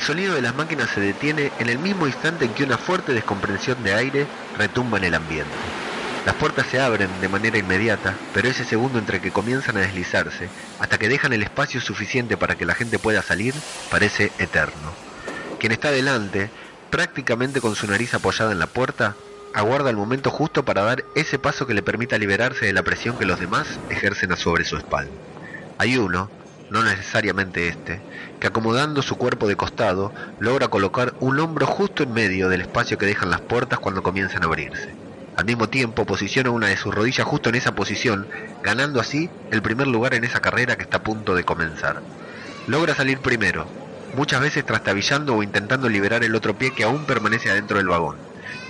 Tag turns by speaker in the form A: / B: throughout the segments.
A: El sonido de las máquinas se detiene en el mismo instante en que una fuerte descomprensión de aire retumba en el ambiente. Las puertas se abren de manera inmediata, pero ese segundo entre que comienzan a deslizarse, hasta que dejan el espacio suficiente para que la gente pueda salir, parece eterno. Quien está delante, prácticamente con su nariz apoyada en la puerta, aguarda el momento justo para dar ese paso que le permita liberarse de la presión que los demás ejercen sobre su espalda. Hay uno, no necesariamente este, que acomodando su cuerpo de costado logra colocar un hombro justo en medio del espacio que dejan las puertas cuando comienzan a abrirse. Al mismo tiempo posiciona una de sus rodillas justo en esa posición, ganando así el primer lugar en esa carrera que está a punto de comenzar. Logra salir primero, muchas veces trastabillando o intentando liberar el otro pie que aún permanece adentro del vagón,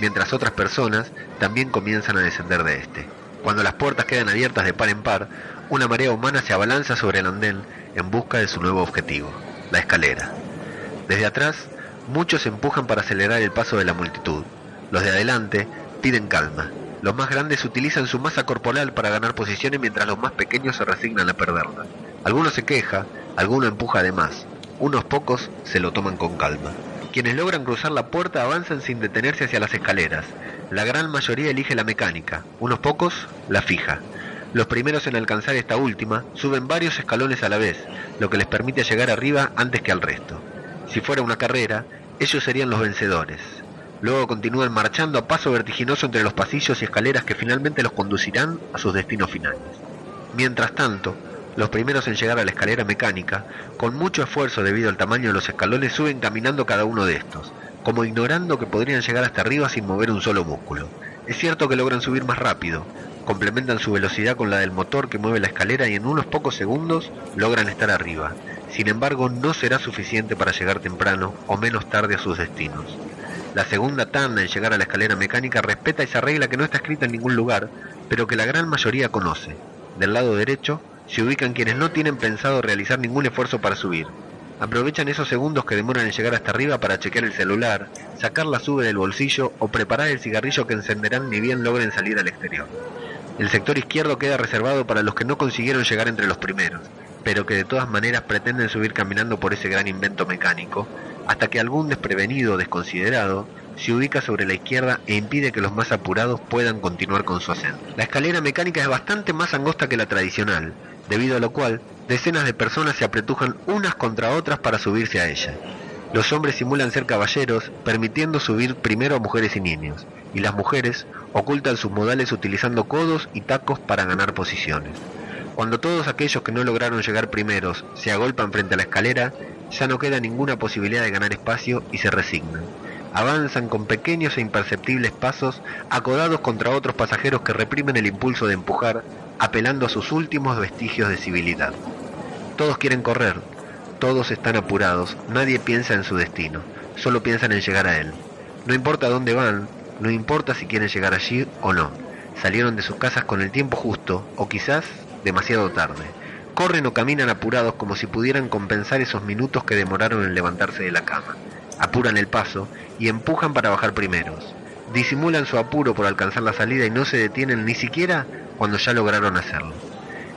A: mientras otras personas también comienzan a descender de este. Cuando las puertas quedan abiertas de par en par, una marea humana se abalanza sobre el andén en busca de su nuevo objetivo, la escalera. Desde atrás, muchos empujan para acelerar el paso de la multitud. Los de adelante piden calma. Los más grandes utilizan su masa corporal para ganar posiciones mientras los más pequeños se resignan a perderla. Algunos se queja, alguno empuja además. Unos pocos se lo toman con calma. Quienes logran cruzar la puerta avanzan sin detenerse hacia las escaleras. La gran mayoría elige la mecánica, unos pocos la fija. Los primeros en alcanzar esta última suben varios escalones a la vez, lo que les permite llegar arriba antes que al resto. Si fuera una carrera, ellos serían los vencedores. Luego continúan marchando a paso vertiginoso entre los pasillos y escaleras que finalmente los conducirán a sus destinos finales. Mientras tanto, los primeros en llegar a la escalera mecánica, con mucho esfuerzo debido al tamaño de los escalones, suben caminando cada uno de estos, como ignorando que podrían llegar hasta arriba sin mover un solo músculo. Es cierto que logran subir más rápido, complementan su velocidad con la del motor que mueve la escalera y en unos pocos segundos logran estar arriba. Sin embargo, no será suficiente para llegar temprano o menos tarde a sus destinos. La segunda tanda en llegar a la escalera mecánica respeta esa regla que no está escrita en ningún lugar, pero que la gran mayoría conoce. Del lado derecho se ubican quienes no tienen pensado realizar ningún esfuerzo para subir. Aprovechan esos segundos que demoran en llegar hasta arriba para chequear el celular, sacar la sube del bolsillo o preparar el cigarrillo que encenderán ni bien logren salir al exterior. El sector izquierdo queda reservado para los que no consiguieron llegar entre los primeros, pero que de todas maneras pretenden subir caminando por ese gran invento mecánico, hasta que algún desprevenido o desconsiderado se ubica sobre la izquierda e impide que los más apurados puedan continuar con su ascenso. La escalera mecánica es bastante más angosta que la tradicional, debido a lo cual decenas de personas se apretujan unas contra otras para subirse a ella. Los hombres simulan ser caballeros, permitiendo subir primero a mujeres y niños, y las mujeres ocultan sus modales utilizando codos y tacos para ganar posiciones. Cuando todos aquellos que no lograron llegar primeros se agolpan frente a la escalera, ya no queda ninguna posibilidad de ganar espacio y se resignan. Avanzan con pequeños e imperceptibles pasos, acodados contra otros pasajeros que reprimen el impulso de empujar, apelando a sus últimos vestigios de civilidad. Todos quieren correr, todos están apurados, nadie piensa en su destino, solo piensan en llegar a él. No importa dónde van, no importa si quieren llegar allí o no. Salieron de sus casas con el tiempo justo o quizás demasiado tarde. Corren o caminan apurados como si pudieran compensar esos minutos que demoraron en levantarse de la cama. Apuran el paso y empujan para bajar primeros. Disimulan su apuro por alcanzar la salida y no se detienen ni siquiera cuando ya lograron hacerlo.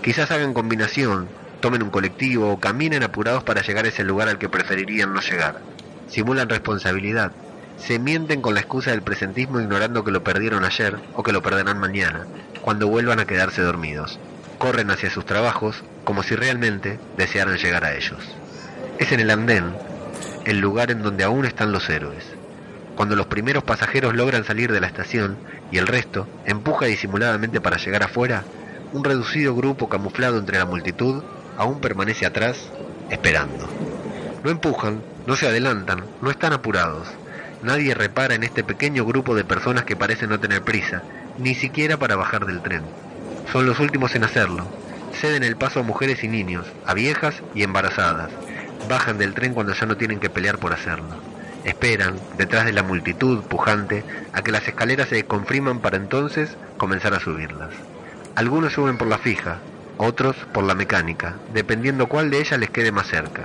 A: Quizás hagan combinación, tomen un colectivo o caminen apurados para llegar a ese lugar al que preferirían no llegar. Simulan responsabilidad, se mienten con la excusa del presentismo ignorando que lo perdieron ayer o que lo perderán mañana, cuando vuelvan a quedarse dormidos. Corren hacia sus trabajos como si realmente desearan llegar a ellos. Es en el andén, el lugar en donde aún están los héroes. Cuando los primeros pasajeros logran salir de la estación y el resto empuja disimuladamente para llegar afuera, un reducido grupo camuflado entre la multitud aún permanece atrás, esperando. No empujan, no se adelantan, no están apurados nadie repara en este pequeño grupo de personas que parecen no tener prisa, ni siquiera para bajar del tren. Son los últimos en hacerlo. Ceden el paso a mujeres y niños, a viejas y embarazadas. Bajan del tren cuando ya no tienen que pelear por hacerlo. Esperan, detrás de la multitud pujante, a que las escaleras se desconfriman para entonces comenzar a subirlas. Algunos suben por la fija, otros por la mecánica, dependiendo cuál de ellas les quede más cerca.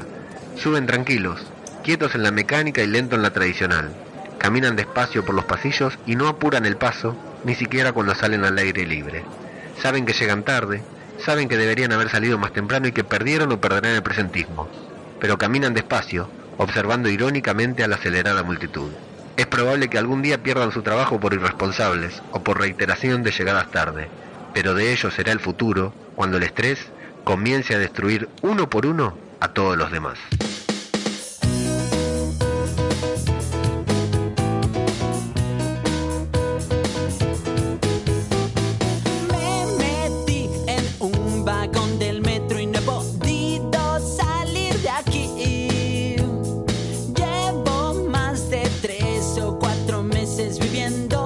A: Suben tranquilos, quietos en la mecánica y lento en la tradicional. Caminan despacio por los pasillos y no apuran el paso, ni siquiera cuando salen al aire libre. Saben que llegan tarde, saben que deberían haber salido más temprano y que perdieron o perderán el presentismo. Pero caminan despacio, observando irónicamente a la acelerada multitud. Es probable que algún día pierdan su trabajo por irresponsables o por reiteración de llegadas tarde, pero de ello será el futuro cuando el estrés comience a destruir uno por uno a todos los demás. felices viviendo.